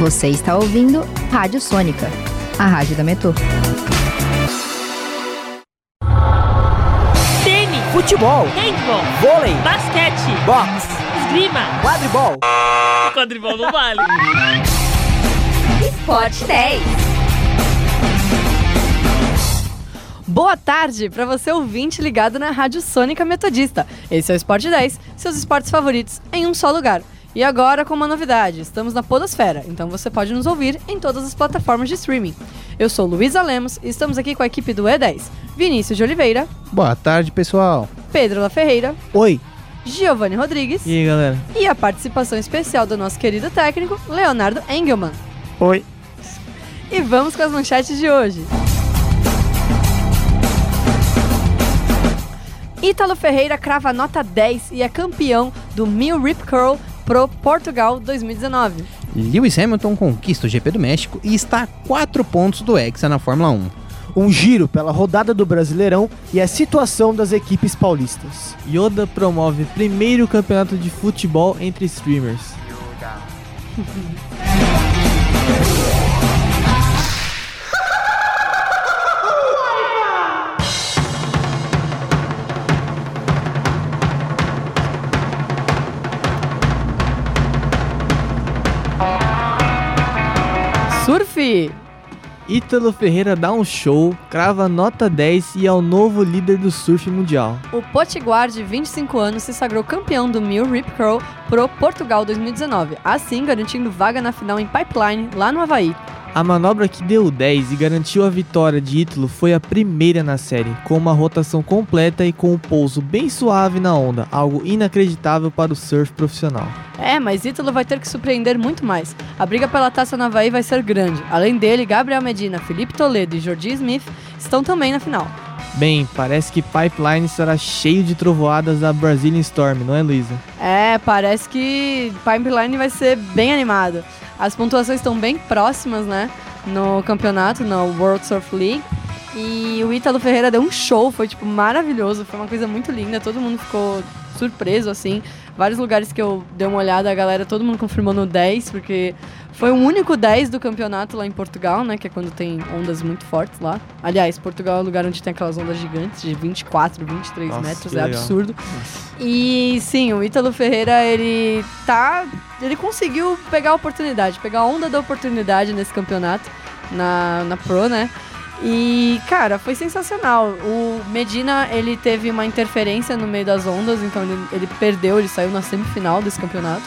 Você está ouvindo Rádio Sônica, a rádio da Metrô. Tênis, Futebol, handball, vôlei, basquete, boxe, esgrima. quadribol. Quadribol não vale. Esporte 10. Boa tarde para você ouvinte ligado na Rádio Sônica Metodista. Esse é o Esporte 10, seus esportes favoritos em um só lugar. E agora com uma novidade, estamos na Podosfera, então você pode nos ouvir em todas as plataformas de streaming. Eu sou Luísa Lemos e estamos aqui com a equipe do E10, Vinícius de Oliveira, Boa tarde, pessoal. Pedro La Ferreira, Oi. Giovanni Rodrigues E aí, galera? e a participação especial do nosso querido técnico, Leonardo Engelmann. Oi. E vamos com as manchetes de hoje. Ítalo Ferreira crava nota 10 e é campeão do Mil Rip Curl Pro Portugal 2019. Lewis Hamilton conquista o GP do México e está a 4 pontos do Hexa na Fórmula 1. um giro pela rodada do Brasileirão e a situação das equipes paulistas. Yoda promove primeiro campeonato de futebol entre streamers. Ítalo Ferreira dá um show, crava nota 10 e é o novo líder do surf mundial. O Potiguar, de 25 anos, se sagrou campeão do Mil Rip Curl Pro Portugal 2019, assim garantindo vaga na final em Pipeline, lá no Havaí. A manobra que deu o 10 e garantiu a vitória de Ítalo foi a primeira na série, com uma rotação completa e com um pouso bem suave na onda, algo inacreditável para o surf profissional. É, mas Ítalo vai ter que surpreender muito mais. A briga pela taça na Havaí vai ser grande. Além dele, Gabriel Medina, Felipe Toledo e Jordi Smith estão também na final. Bem, parece que Pipeline estará cheio de trovoadas da Brazilian Storm, não é, Luísa? É, parece que Pipeline vai ser bem animado. As pontuações estão bem próximas, né? No campeonato, no World Surf League. E o Ítalo Ferreira deu um show, foi tipo maravilhoso, foi uma coisa muito linda, todo mundo ficou surpreso assim. Vários lugares que eu dei uma olhada, a galera, todo mundo confirmou no 10, porque foi o único 10 do campeonato lá em Portugal, né? Que é quando tem ondas muito fortes lá. Aliás, Portugal é o lugar onde tem aquelas ondas gigantes de 24, 23 Nossa, metros, é absurdo. E sim, o Ítalo Ferreira, ele tá. Ele conseguiu pegar a oportunidade, pegar a onda da oportunidade nesse campeonato, na, na Pro, né? E, cara, foi sensacional. O Medina, ele teve uma interferência no meio das ondas, então ele, ele perdeu, ele saiu na semifinal desse campeonato.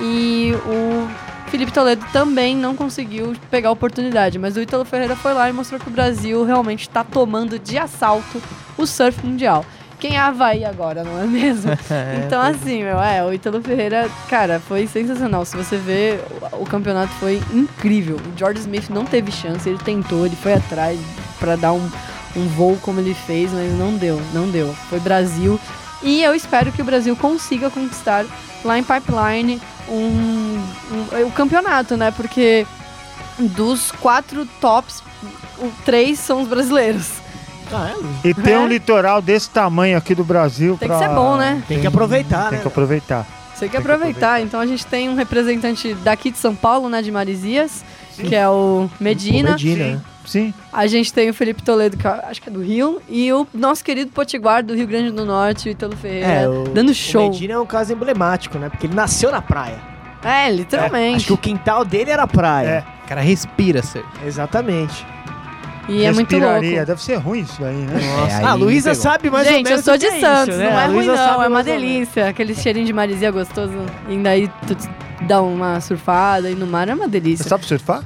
E o Felipe Toledo também não conseguiu pegar a oportunidade, mas o Ítalo Ferreira foi lá e mostrou que o Brasil realmente está tomando de assalto o surf mundial. Quem é Havaí agora, não é mesmo? Então, assim, meu, é, o Ítalo Ferreira, cara, foi sensacional. Se você ver, o, campeonato foi incrível. O George Smith não teve chance, ele tentou, ele foi atrás pra dar um, um voo como ele fez, mas não deu, não deu. Foi Brasil. E eu espero que o Brasil consiga conquistar lá em Pipeline um- o campeonato, né? Porque dos quatro tops, o, três são os brasileiros. Ah, é? E ter É. um litoral desse tamanho aqui do Brasil. Tem que pra- ser bom, né? Tem que aproveitar, Tem né? que aproveitar. Você Tem que aproveitar. Então a gente tem um representante daqui de São Paulo, né, de Marizias, que é o Medina. O Medina, né? Sim. A gente tem o Felipe Toledo, que acho que é do Rio, e o nosso querido Potiguar do Rio Grande do Norte, o Ítalo Ferreira, É, o, dando show. O Medina é um caso emblemático, né? Porque ele nasceu na praia. É, literalmente. Acho que o quintal dele era a praia. É. O cara respira, ser. Exatamente. E é muito Respiraria. louco. Deve ser ruim isso aí, né? É, aí ah, a Luísa pegou. sabe mais ou Gente, eu menos sou o de é Santos, isso, né? não A é ruim Luísa não, sabe é uma mais ou menos. delícia. Aquele cheirinho de marizia gostoso, indo aí tu dá uma surfada e no mar é uma Você delícia. sabe surfar?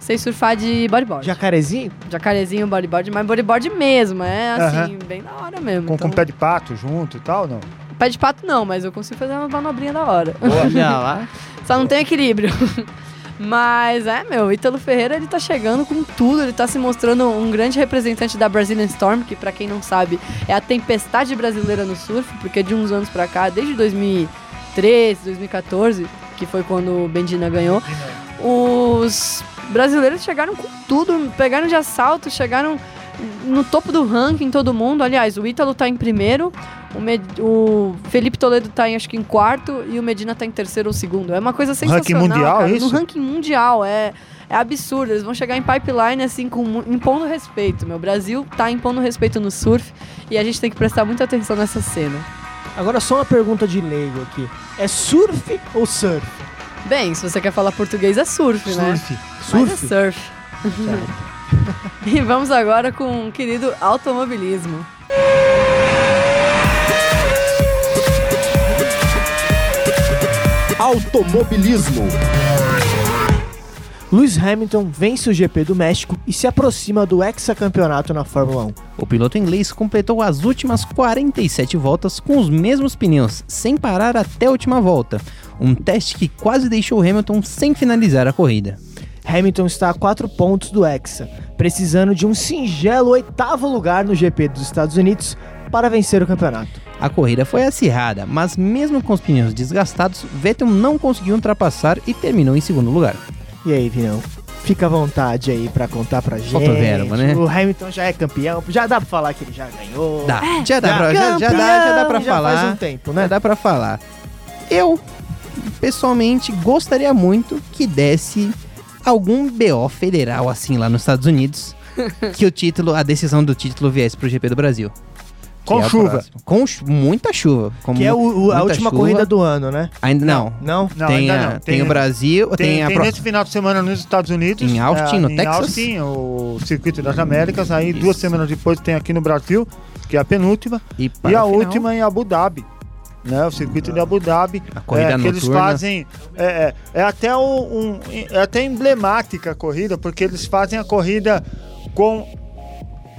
Sei surfar de bodyboard. Jacarezinho? Jacarezinho, bodyboard, mas bodyboard mesmo, é assim, bem da hora mesmo. Com, Então, com pé de pato junto e tal, não? pé de pato não, mas eu consigo fazer uma manobrinha da hora. Olha lá. Só não tem equilíbrio. Mas é, meu, Ítalo Ferreira ele tá chegando com tudo, ele tá se mostrando um grande representante da Brazilian Storm, que pra quem não sabe é a tempestade brasileira no surf, porque de uns anos pra cá, desde 2013, 2014, que foi quando o Bendina ganhou, os brasileiros chegaram com tudo, pegaram de assalto, chegaram no topo do ranking todo mundo. Aliás, o Ítalo tá em primeiro, O, Med- o Felipe Toledo tá em, acho que em quarto e o Medina tá em terceiro ou segundo. É uma coisa sensacional. mundial, cara. isso? No ranking mundial, é. É absurdo, eles vão chegar em pipeline assim, com, impondo respeito. Meu Brasil tá impondo respeito no surf e a gente tem que prestar muita atenção nessa cena. Agora só uma pergunta de leigo aqui. É surf ou surf? Bem, se você quer falar português, é surf, né? Surf. Mas é Surf? surf. e vamos agora com o querido automobilismo. Automobilismo. Lewis Hamilton vence o GP do México e se aproxima do hexacampeonato na Fórmula 1. O piloto inglês completou as últimas 47 voltas com os mesmos pneus, sem parar até a última volta. Um teste que quase deixou Hamilton sem finalizar a corrida. Hamilton está a 4 pontos do Hexa, precisando de um singelo oitavo lugar no GP dos Estados Unidos para vencer o campeonato. A corrida foi acirrada, mas mesmo com os pneus desgastados, Vettel não conseguiu ultrapassar e terminou em segundo lugar. E aí, Vinão? Fica à vontade aí pra contar pra gente. Falta verba, né? O Hamilton já é campeão, já dá pra falar que ele já ganhou. Dá, já dá, pra, já, já dá, já dá pra já falar. faz um tempo, Já né? dá pra falar. Eu, pessoalmente, gostaria muito que desse algum BO federal assim lá nos Estados Unidos. que o título, a decisão do título viesse pro GP do Brasil. Com é chuva. Com chu- muita chuva. com Que é o- o- a última chuva. corrida do ano, né? Ainda não. Não? Não, tem, ainda a- não. tem o Brasil, tem, Tem, a tem pro- nesse final de semana nos Estados Unidos. Em Austin, é, no em Texas. Austin, o Circuito das Américas. Aí duas semanas depois tem aqui no Brasil, que é a penúltima. e, E a última em Abu Dhabi. Né, o circuito de Abu Dhabi. A corrida é, que eles fazem. É, é, é até um, um- é até emblemática a corrida, porque eles fazem a corrida com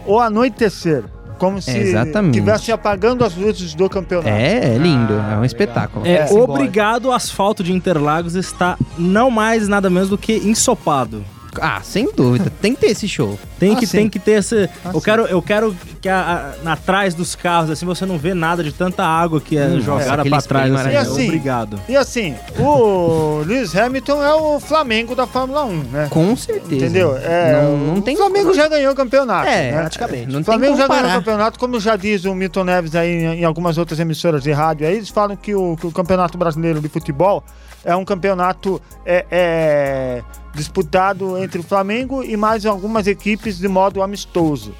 o anoitecer. Como se Exatamente. estivesse apagando as luzes do campeonato. É, é lindo, é um espetáculo. É, É, obrigado, o asfalto de Interlagos está não mais nada menos do que ensopado. Ah, sem dúvida, tem que ter esse show. Tem Ah, que, sim. tem que ter esse. Ah, eu, sim. quero, eu quero que a, a- atrás dos carros, assim, você não vê nada de tanta água que é Hum, jogada aquele pra trás. Assim, maravilhoso. E assim, Obrigado. E assim, o Lewis Hamilton é o Flamengo da Fórmula 1, né? Com certeza. Entendeu? É, Não- não tem o Flamengo já ganhou o campeonato. É, né? praticamente. Não O Flamengo como já ganhou o campeonato, como já diz o Milton Neves aí em, em algumas outras emissoras de rádio aí, eles falam que o, que o Campeonato Brasileiro de Futebol é um campeonato é, é, disputado entre o Flamengo e mais algumas equipes de modo amistoso.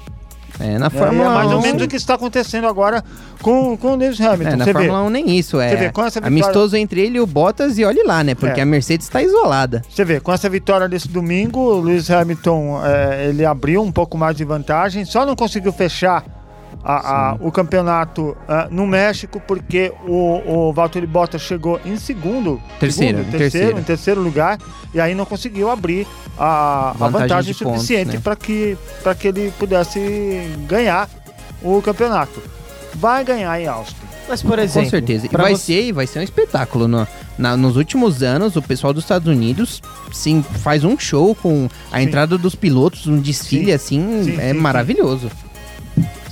É, na É, Fórmula é mais 1. ou menos o que está acontecendo agora com, com o Lewis Hamilton. É, na Você vê, Fórmula 1 nem isso. É vê, com essa vitória- amistoso entre ele e o Bottas e olhe lá, né? Porque É. a Mercedes está isolada. Você vê, com essa vitória desse domingo, o Lewis Hamilton é, ele abriu um pouco mais de vantagem, só não conseguiu fechar a- a- o campeonato ah, no México porque o, o Valtteri Bottas chegou em segundo, Terceiro, segundo, em terceiro, terceiro. em terceiro lugar e aí não conseguiu abrir a, a Vantagem vantagem, de pontos, suficiente né? para que para que ele pudesse ganhar o campeonato. Vai ganhar em Austin. Mas, por exemplo, Com certeza. E vai você- ser, vai ser um espetáculo. No- na- nos últimos anos, o pessoal dos Estados Unidos sim, faz um show com a Sim. entrada dos pilotos, um desfile Sim. assim, Sim, é sim, maravilhoso.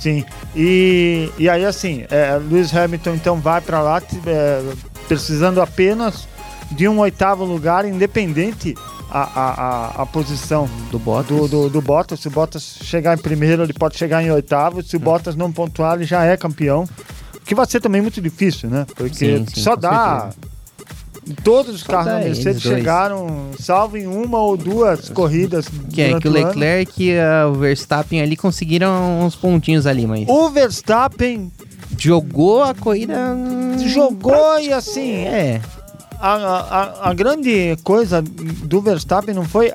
Sim, e, e aí assim, é, Lewis Hamilton então vai para lá é, precisando apenas de um oitavo lugar, independente a, a, a, posição Do Bottas. do, do, do Bottas. Se o Bottas chegar em primeiro, ele pode chegar em oitavo. Hum. Se o Bottas não pontuar, ele já é campeão. Que vai ser também muito difícil, né? Porque Sim, sim, só dá. Todos os carros da Mercedes chegaram, salvo em uma ou duas corridas. Que é que o. Leclerc e o Verstappen ali conseguiram uns pontinhos ali, mas O Verstappen jogou a corrida. jogou e assim, É, a, a, a grande coisa do Verstappen não foi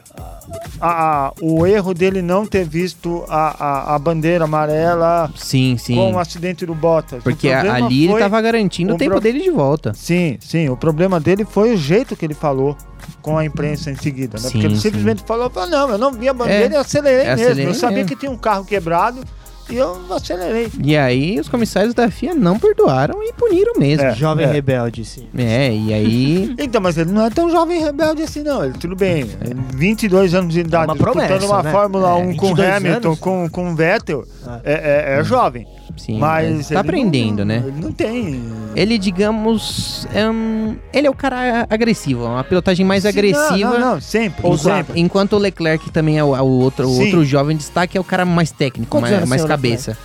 a, a- o erro dele não ter visto a, a, bandeira amarela sim, sim. com o acidente do Bottas. Porque ali ele foi- tava garantindo o tempo pro- dele de volta. Sim, sim. O problema dele foi o jeito que ele falou com a imprensa em seguida, né? Sim, Porque ele sim. simplesmente falou, falou, não, eu não vi a bandeira É, e acelerei mesmo. acelerei eu sabia mesmo. que tinha um carro quebrado e eu acelerei. E aí os comissários da FIA não perdoaram e puniram mesmo. É. Jovem rebelde, sim. É, e aí. Então, mas ele não é tão jovem rebelde assim, não. Ele, tudo bem, ele, 22 anos de idade, uma promessa, disputando uma né? Fórmula É, 1 com 22 Hamilton, anos. com, com Vettel, Ah. é, é- é jovem. Sim, Mas tá ele aprendendo, não- né? Ele não tem. Ele, digamos. é um- ele é o cara agressivo, é uma pilotagem mais Sim, agressiva. Não, não, não, sempre. Ousado. sempre. Enquanto o Leclerc também é o, o outro, o Sim. outro jovem destaque, é o cara mais técnico, Quantos mais, mais cabeça.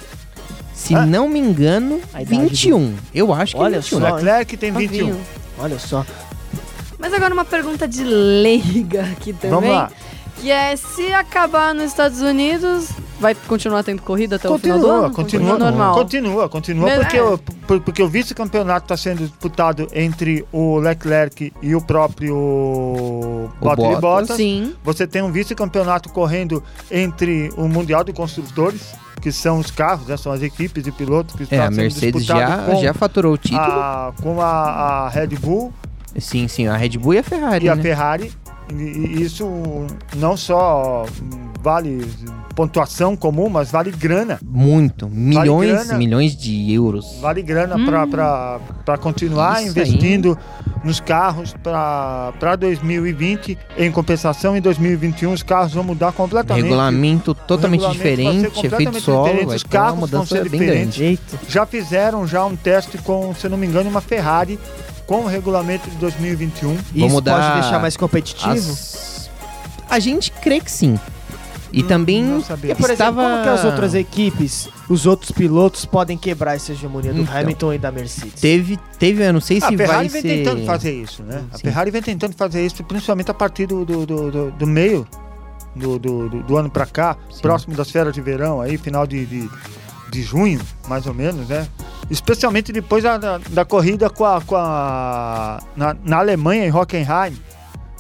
Se Ah. não me engano, A idade 21. Eu acho que Olha é 21. só. Leclerc tem 21. Novinho. Olha só. Mas agora uma pergunta de leiga aqui também. Vamos lá. Que é, se acabar nos Estados Unidos, vai continuar tendo corrida até o final do Continua, ano? continua, normal. continua, continua, Mas, porque, é. o, por- porque o vice-campeonato está sendo disputado entre o Leclerc e o próprio Valtteri Bottas. Bottas. Sim. Você tem um vice-campeonato correndo entre o Mundial de Construtores, que são os carros, né, são as equipes de pilotos que É, estão a sendo Mercedes já, com, já faturou o título. a, com a, a Red Bull Sim, sim, a Red Bull e a Ferrari, e a né? Ferrari. E, isso não só vale pontuação comum, mas vale grana. Muito. Milhões, grana. milhões de euros. Vale grana Hum. para continuar Isso investindo nos carros para 2020. Em compensação, em 2021, os carros vão mudar completamente. Regulamento totalmente regulamento diferente, efeito solo, diferente, os carros vão ser bem diferentes. Já fizeram já um teste com, se não me engano, uma Ferrari com o regulamento de 2021. Isso mudar pode deixar mais competitivo? As- A gente crê que sim. E Hum, também. E, por exemplo, estava... como que as outras equipes, os outros pilotos podem quebrar essa hegemonia do Então. Hamilton e da Mercedes? Teve, teve, eu não sei A se Ferrari vai vem ser... tentando fazer isso, né? A Sim. Ferrari vem tentando fazer isso, principalmente a partir do, do, do, do- do meio do, do, do- do ano pra cá, Sim. próximo das férias de verão, aí, final de, de, de junho, mais ou menos, né? Especialmente depois da, da, da corrida com a, com a, na, na Alemanha, em Hockenheim.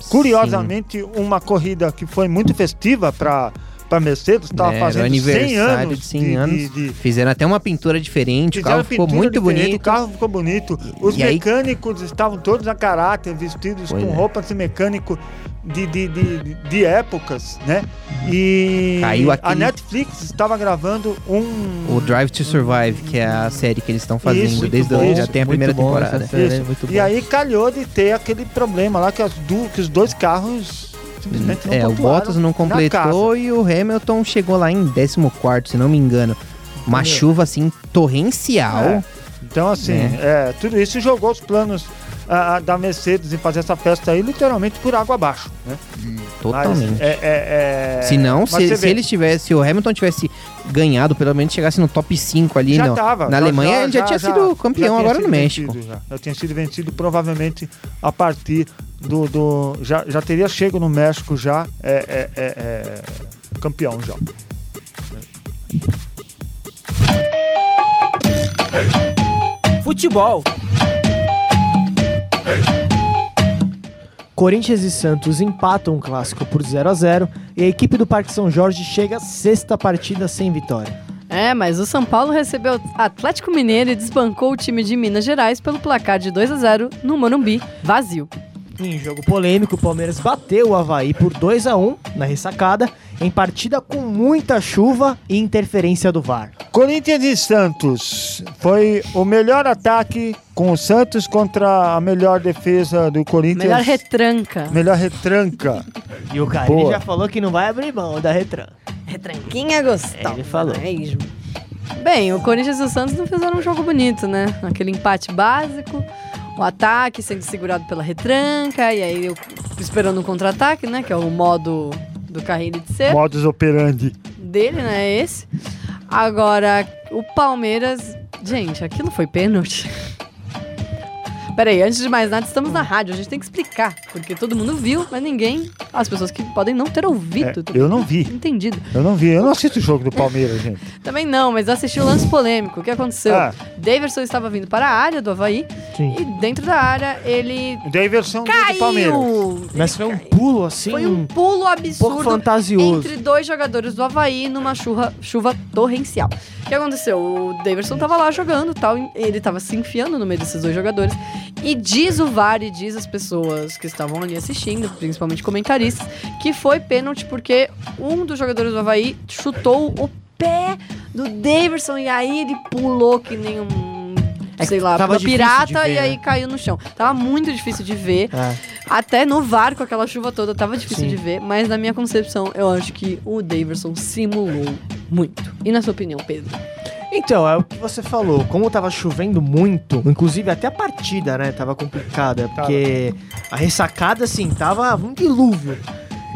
Curiosamente, uma corrida que foi muito festiva para para Mercedes, estava É, fazendo 100 aniversário anos de 100 anos. de- de, Fizeram até uma pintura diferente, o carro ficou muito bonito. O carro ficou bonito. Os E aí- mecânicos estavam todos a caráter, vestidos Pois com é. roupas de mecânico de, de, de, de épocas, né? E Caiu a aquele- Netflix estava gravando um. O Drive to Survive, que é a série que eles estão fazendo Isso, desde a, bom, já tem a primeira temporada. série, E aí calhou de ter aquele problema lá que, as du- que os dois carros simplesmente não É, o Bottas não completou e o Hamilton chegou lá em 14, se não me engano. Uma Meu. chuva assim torrencial. É. Então, assim, é, tudo isso jogou os planos ah, ah, da Mercedes em fazer essa festa aí literalmente por água abaixo, né? Totalmente. Mas, é, é, é... Se não, se, se eles tivesse, se o Hamilton tivesse ganhado, pelo menos chegasse no top 5 ali já no- tava, na já- Alemanha, ele já, tinha sido campeão já agora no México. vencido já. já tinha sido vencido provavelmente a partir do. do já, já teria chego no México já é, é, é, é, campeão já. Futebol. Corinthians e Santos empatam um clássico por 0 a 0 e a equipe do Parque São Jorge chega à sexta partida sem vitória. É, mas o São Paulo recebeu o Atlético Mineiro e desbancou o time de Minas Gerais pelo placar de 2 a 0 no Morumbi, vazio. Em jogo polêmico, o Palmeiras bateu o Havaí por 2 a 1 na ressacada, em partida com muita chuva e interferência do VAR. Corinthians e Santos. Foi o melhor ataque com o Santos contra a melhor defesa do Corinthians. Melhor retranca. Melhor retranca. E o Carilli Boa. já falou que não vai abrir mão da retran. Retranquinha gostosa. Ele falou. mesmo. Bem, o Corinthians e o Santos não fizeram um jogo bonito, né? Aquele empate básico, o ataque sendo segurado pela retranca, e aí eu esperando um contra-ataque, né? Que é o modo do Carrilho de ser. Modus operandi. dele, né? Esse. Agora, o Palmeiras. Gente, aquilo foi pênalti. Peraí, antes de mais nada, estamos na rádio, a gente tem que explicar. Porque todo mundo viu, mas ninguém. As pessoas que podem não ter ouvido. É, eu não vi. Entendido. Eu não vi, eu não assisto o jogo do Palmeiras, gente. Também não, mas assisti o lance polêmico. O que aconteceu? Ah. Daverson estava vindo para a área do Havaí Sim. e dentro da área ele Da inversão do- do Palmeiras. caiu. Mas foi um pulo assim, Foi um pulo um absurdo fantasioso. entre dois jogadores do Havaí numa chuva, chuva torrencial. O que aconteceu? O Daverson tava lá jogando tal, e ele tava se enfiando no meio desses dois jogadores. E diz o VAR e diz as pessoas que estavam ali assistindo, principalmente comentaristas, que foi pênalti porque um dos jogadores do Havaí chutou o pé do Daverson e aí ele pulou que nem um. É sei lá, tava pirata ver, e aí né? caiu no chão. Tava muito difícil de ver. É. Até no VAR, com aquela chuva toda, tava difícil Sim. de ver, mas na minha concepção, eu acho que o Daverson simulou muito. E na sua opinião, Pedro? Então, é o que você falou. Como tava chovendo muito, inclusive até a partida, né, tava complicada, porque a ressacada, assim, tava um dilúvio.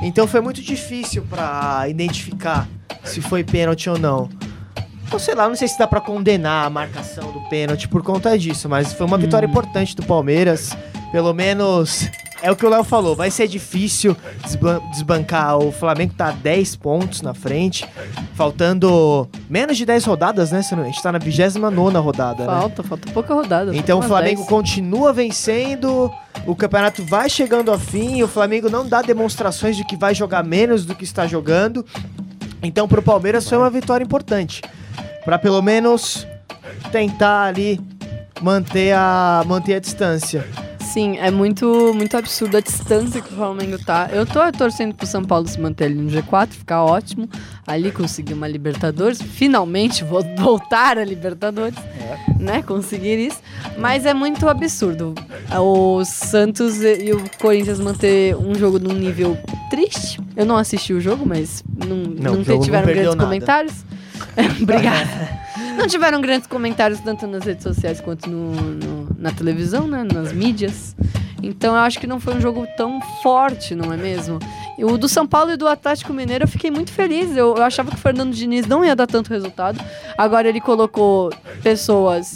Então foi muito difícil pra identificar se foi pênalti ou não. Ou sei lá, não sei se dá pra condenar a marcação do pênalti por conta disso, mas foi uma vitória importante do Palmeiras. Pelo menos é o que o Léo falou, vai ser difícil desban- desbancar. O Flamengo tá 10 pontos na frente, faltando menos de 10 rodadas, né? A gente tá na 29 rodada, né? Falta, falta pouca rodada. Então o Flamengo 10. continua vencendo, o campeonato vai chegando ao fim, o Flamengo não dá demonstrações de que vai jogar menos do que está jogando. Então pro Palmeiras foi uma vitória importante, Pra pelo menos tentar ali manter a manter a distância. Sim, é muito, muito absurdo a distância que o Flamengo tá. Eu tô torcendo pro São Paulo se manter ali no G4, ficar ótimo. Ali conseguir uma Libertadores. Finalmente vo- voltar a Libertadores. Né? Conseguir isso. Mas é muito absurdo. O Santos e o Corinthians manter um jogo num nível triste. Eu não assisti o jogo, mas não, Não, não, não tiveram perdeu grandes nada. comentários. Obrigada. Não tiveram grandes comentários tanto nas redes sociais quanto no, no- na televisão, né? Nas mídias. Então eu acho que não foi um jogo tão forte, não é mesmo? O do São Paulo e do Atlético Mineiro eu fiquei muito feliz. Eu, eu achava que o Fernando Diniz não ia dar tanto resultado. Agora ele colocou pessoas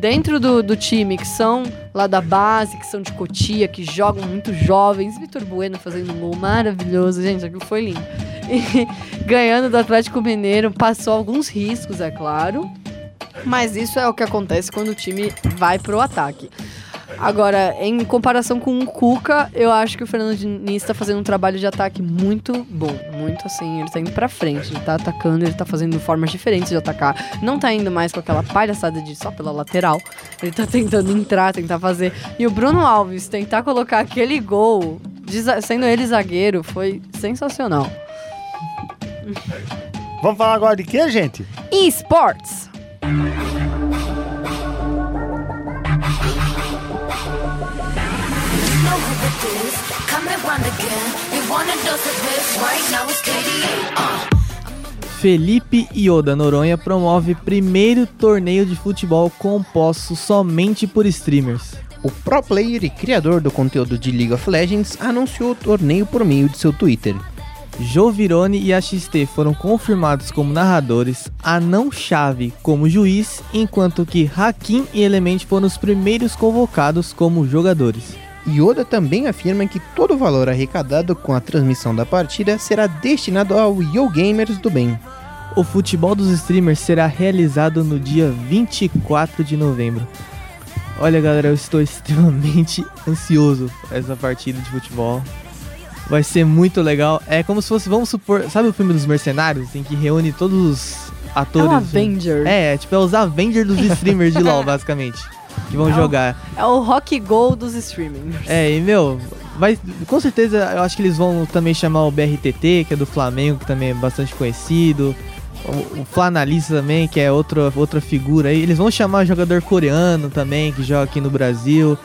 dentro do, do time que são lá da base, que são de Cotia, que jogam muito jovens. Vitor Bueno fazendo um gol maravilhoso, gente, aquilo foi lindo. E ganhando do Atlético Mineiro, passou alguns riscos, é claro. Mas isso é o que acontece quando o time vai pro ataque. Agora, em comparação com o Cuca, eu acho que o Fernando Diniz tá fazendo um trabalho de ataque muito bom. Muito assim, ele tá indo pra frente, ele tá atacando, ele tá fazendo formas diferentes de atacar. Não tá indo mais com aquela palhaçada de só pela lateral. Ele tá tentando entrar, tentar fazer. E o Bruno Alves tentar colocar aquele gol, sendo ele zagueiro, foi sensacional. Vamos falar agora de quê, gente? eSports. Know who it is. Coming round again. You want a dose of this right now? It's KDA. Uh. Felipe Ioda Noronha promove primeiro torneio de futebol composto somente por streamers. O pro player e criador do conteúdo de League of Legends anunciou o torneio por meio de seu Twitter. Jovirone e a XT foram confirmados como narradores, Anão Chave como juiz, enquanto que Hakim e Element foram os primeiros convocados como jogadores. Yoda também afirma que todo o valor arrecadado com a transmissão da partida será destinado ao Yo Gamers do Bem. O futebol dos streamers será realizado no dia 24 de novembro. Olha, galera, eu estou extremamente ansioso por essa partida de futebol. Vai ser muito legal. É como se fosse, vamos supor, sabe o filme dos mercenários, em que reúne todos os É atores? um Avenger. É, tipo, é os Avengers dos streamers de LoL, basicamente. Que vão É o- jogar. É o rock goal dos streamers. É, e meu, vai, com certeza eu acho que eles vão também chamar o BRTT, que é do Flamengo, que também é bastante conhecido. O, o Flanalista também, que é outra, outra figura aí. Eles vão chamar jogador coreano também, que joga aqui no Brasil.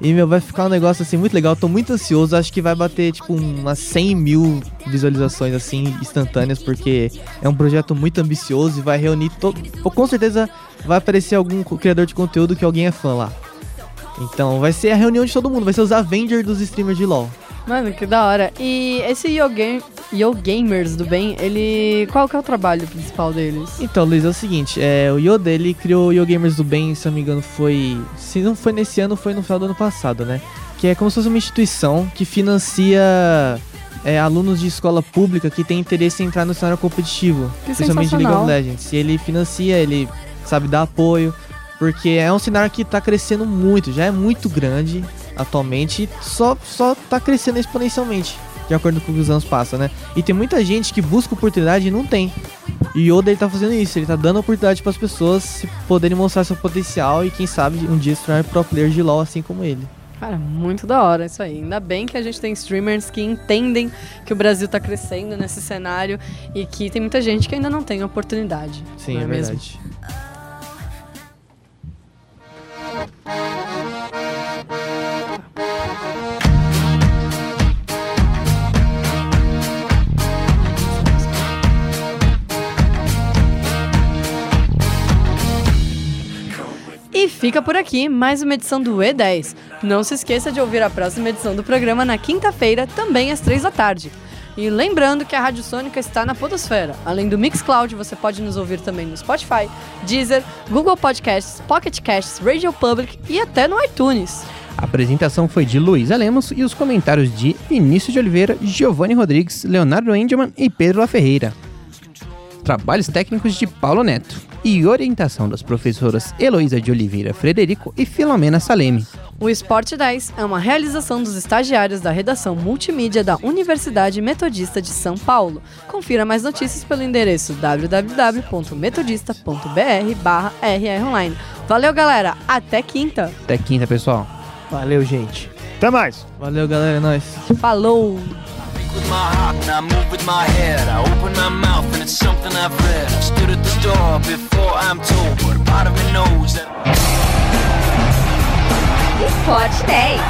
E, meu, vai ficar um negócio assim muito legal. Tô muito ansioso. Acho que vai bater, tipo, umas 100 mil visualizações, assim, instantâneas, porque é um projeto muito ambicioso e vai reunir todo. Com certeza vai aparecer algum criador de conteúdo que alguém é fã lá. Então vai ser a reunião de todo mundo, vai ser os Avengers dos streamers de LoL. Mano, que da hora. E esse Yo, Game, Yo Gamers do bem, ele. Qual que é o trabalho principal deles? Então, Luiz, é o seguinte, é, o Yoda, ele criou o Yo Gamers do Bem, se eu não me engano, foi... Se não foi nesse ano, foi no final do ano passado, né? Que é como se fosse uma instituição que financia é, alunos de escola pública que tem interesse em entrar no cenário competitivo. Que principalmente League of. Legends. E ele financia, ele sabe dar apoio, porque é um cenário que tá crescendo muito, já é muito grande atualmente, só, só tá crescendo exponencialmente, de acordo com o que os anos passam, né? E tem muita gente que busca oportunidade e não tem. E o Yoda ele tá fazendo isso, ele tá dando oportunidade para as pessoas se poderem mostrar seu potencial e quem sabe um dia se tornar pro player de LoL assim como ele. Cara, muito da hora isso aí. Ainda bem que a gente tem streamers que entendem que o Brasil tá crescendo nesse cenário e que tem muita gente que ainda não tem oportunidade. Sim, não é, é mesmo? E Fica por aqui mais uma edição do E10. Não se esqueça de ouvir a próxima edição do programa na quinta-feira, também às três da tarde. E lembrando que a Rádio Sônica está na Podosfera. Além do Mixcloud, você pode nos ouvir também no Spotify, Deezer, Google Podcasts, Pocket Casts, Radio Public e até no iTunes. A apresentação foi de Luísa Lemos e os comentários de Vinícius de Oliveira, Giovanni Rodrigues, Leonardo Engelman e Pedro La Ferreira. Trabalhos técnicos de Paulo Neto e orientação das professoras Heloísa de Oliveira Frederico e Filomena Saleme. O Esporte 10 é uma realização dos estagiários da redação multimídia da Universidade Metodista de São Paulo. Confira mais notícias pelo endereço www.metodista.br/rronline. Valeu, galera. Até quinta. Até quinta, pessoal. Valeu, gente. Até mais. Valeu, galera, é nóis. Falou. With my heart and I move with my head. I open my mouth and it's something I've read. I stood at the door before I'm told, but a part of me knows that. Esporte 10.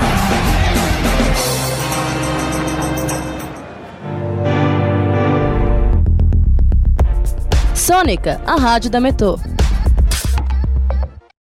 Sônica, a rádio da Metô.